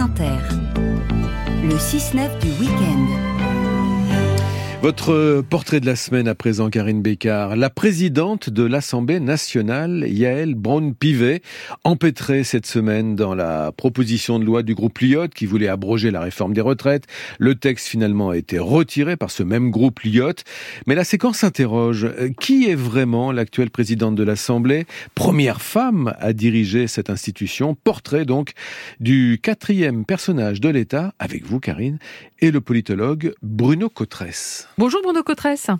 Le 6-9 du week-end. Votre portrait de la semaine à présent, Karine Bécard. La présidente de l'Assemblée nationale, Yael Braun-Pivet, empêtrée cette semaine dans la proposition de loi du groupe Lyotte qui voulait abroger la réforme des retraites. Le texte finalement a été retiré par ce même groupe Lyotte. Mais la séquence s'interroge. Qui est vraiment l'actuelle présidente de l'Assemblée? Première femme à diriger cette institution. Portrait donc du quatrième personnage de l'État, avec vous Karine, et le politologue Bruno Cotresse. Bonjour Bruno Cotresse.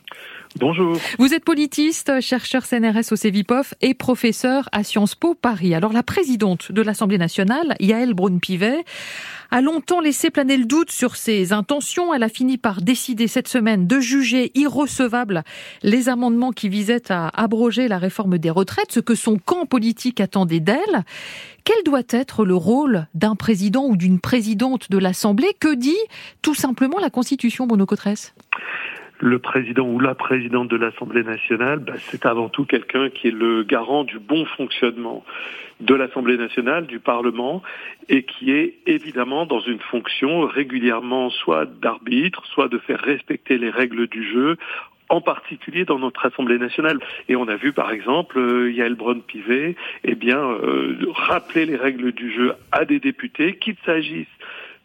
Bonjour. Vous êtes politiste, chercheur CNRS au CEVIPOF et professeur à Sciences Po Paris. Alors la présidente de l'Assemblée nationale, Yael Braun-Pivet, a longtemps laissé planer le doute sur ses intentions. Elle a fini par décider cette semaine de juger irrecevables les amendements qui visaient à abroger la réforme des retraites, ce que son camp politique attendait d'elle. Quel doit être le rôle d'un président ou d'une présidente de l'Assemblée? Que dit tout simplement la Constitution, Bruno Cotresse le président ou la présidente de l'Assemblée nationale, bah, c'est avant tout quelqu'un qui est le garant du bon fonctionnement de l'Assemblée nationale, du Parlement, et qui est évidemment dans une fonction régulièrement soit d'arbitre, soit de faire respecter les règles du jeu en particulier dans notre Assemblée nationale. Et on a vu par exemple euh, Yael Braun-Pivet eh bien, euh, rappeler les règles du jeu à des députés, qu'il s'agisse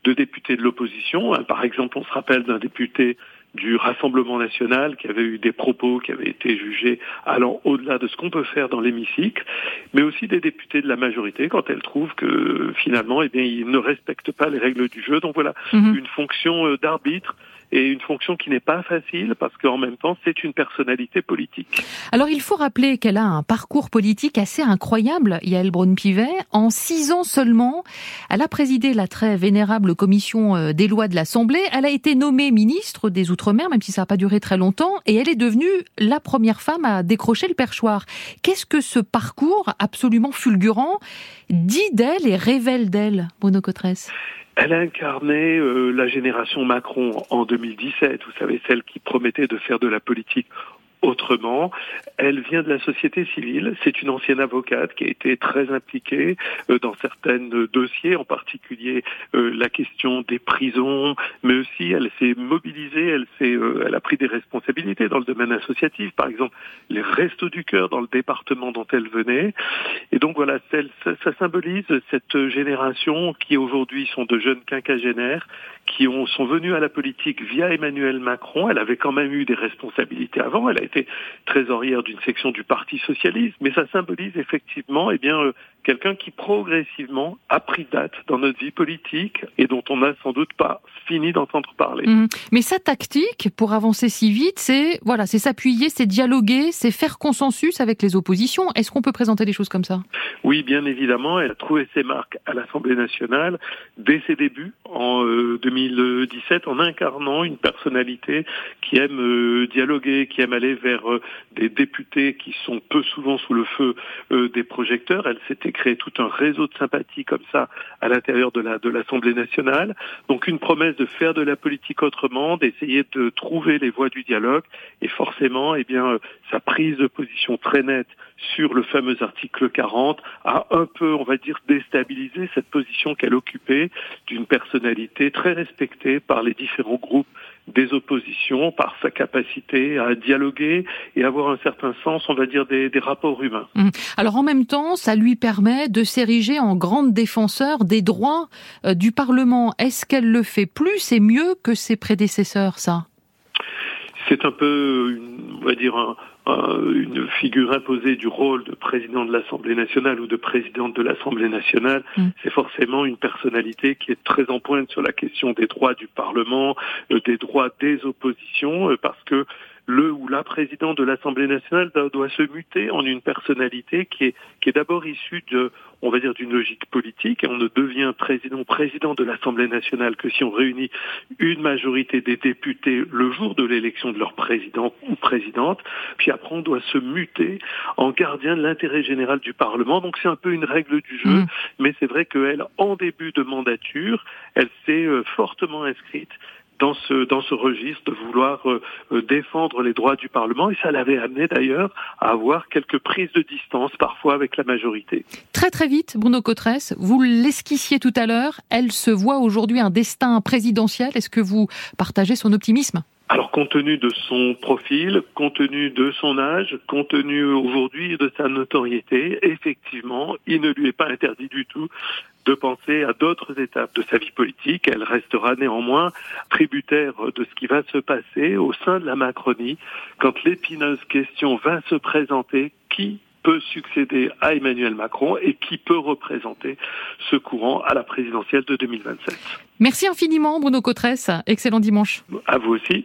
de députés de l'opposition. Hein, par exemple, on se rappelle d'un député du Rassemblement national qui avait eu des propos qui avaient été jugés allant au-delà de ce qu'on peut faire dans l'hémicycle, mais aussi des députés de la majorité quand elles trouvent que finalement, eh bien, ils ne respectent pas les règles du jeu. Donc voilà, mhm. une fonction euh, d'arbitre et une fonction qui n'est pas facile parce qu'en même temps, c'est une personnalité politique. Alors il faut rappeler qu'elle a un parcours politique assez incroyable, Yael Braun-Pivet. En six ans seulement, elle a présidé la très vénérable commission euh, des lois de l'Assemblée. Elle a été nommée ministre des Outre-mer, même si ça n'a pas duré très longtemps, et elle est devenue la première femme à décrocher le perchoir. Qu'est-ce que ce parcours absolument fulgurant dit d'elle et révèle d'elle, Bruno Cotresse? Elle a incarné euh, la génération Macron en 2017, vous savez, celle qui promettait de faire de la politique autrement. Elle vient de la société civile. C'est une ancienne avocate qui a été très impliquée euh, dans certains dossiers, en particulier euh, la question des prisons, mais aussi elle s'est mobilisée, elle s'est, euh, elle a pris des responsabilités dans le domaine associatif, par exemple les Restos du Cœur dans le département dont elle venait. Et donc voilà, ça, ça symbolise cette génération qui aujourd'hui sont de jeunes quinquagénaires qui ont, sont venus à la politique via Emmanuel Macron. Elle avait quand même eu des responsabilités avant. Elle a été trésorière d'une section du Parti socialiste, mais ça symbolise effectivement, eh bien, euh, quelqu'un qui progressivement a pris date dans notre vie politique et dont on n'a sans doute pas fini d'entendre parler. Mmh. Mais sa tactique pour avancer si vite, c'est voilà, c'est s'appuyer, c'est dialoguer, c'est faire consensus avec les oppositions. Est-ce qu'on peut présenter des choses comme ça? Oui, bien évidemment. Elle a trouvé ses marques à l'Assemblée nationale dès ses débuts en 2017 euh, en incarnant une personnalité qui aime euh, dialoguer, qui aime aller vers euh, des députés qui sont peu souvent sous le feu des projecteurs. Elle s'était créé tout un réseau de sympathie comme ça à l'intérieur de la de l'Assemblée nationale. Donc une promesse de faire de la politique autrement, d'essayer de trouver les voies du dialogue et forcément, eh bien, sa prise de position très nette sur le fameux article 40 a un peu, on va dire, déstabilisé cette position qu'elle occupait d'une personnalité très respectée par les différents groupes des oppositions par sa capacité à dialoguer et avoir un certain sens, on va dire, des, rapports humains. Mmh. Alors en même temps, ça lui permet de s'ériger en grande défenseur des droits euh, du Parlement. Est-ce qu'elle le fait plus et mieux que ses prédécesseurs, ça? C'est un peu, on va dire, un, une figure imposée du rôle de président de l'Assemblée nationale ou de présidente de l'Assemblée nationale, mm. c'est forcément une personnalité qui est très en pointe sur la question des droits du Parlement, euh, des droits des oppositions, euh, parce que le ou la présidente de l'Assemblée nationale doit, se muter en une personnalité qui est, qui est d'abord issue de, on va dire, d'une logique politique. Et on ne devient président, président de l'Assemblée nationale que si on réunit une majorité des députés le jour de l'élection de leur président ou présidente. Puis après, on doit se muter en gardien de l'intérêt général du Parlement. Donc c'est un peu une règle du jeu. Mmh. Mais c'est vrai qu'elle, en début de mandature, elle s'est euh, fortement inscrite dans ce, dans ce registre, de vouloir euh, euh, défendre les droits du Parlement. Et ça l'avait amené d'ailleurs à avoir quelques prises de distance parfois avec la majorité. Très très vite, Bruno Cotresse, vous l'esquissiez tout à l'heure, elle se voit aujourd'hui un destin présidentiel. Est-ce que vous partagez son optimisme? Compte tenu de son profil, compte tenu de son âge, compte tenu aujourd'hui de sa notoriété, effectivement, il ne lui est pas interdit du tout de penser à d'autres étapes de sa vie politique. Elle restera néanmoins tributaire de ce qui va se passer au sein de la Macronie quand l'épineuse question va se présenter qui peut succéder à Emmanuel Macron et qui peut représenter ce courant à la présidentielle de 2027. Merci infiniment Bruno Cotresse. Excellent dimanche. À vous aussi.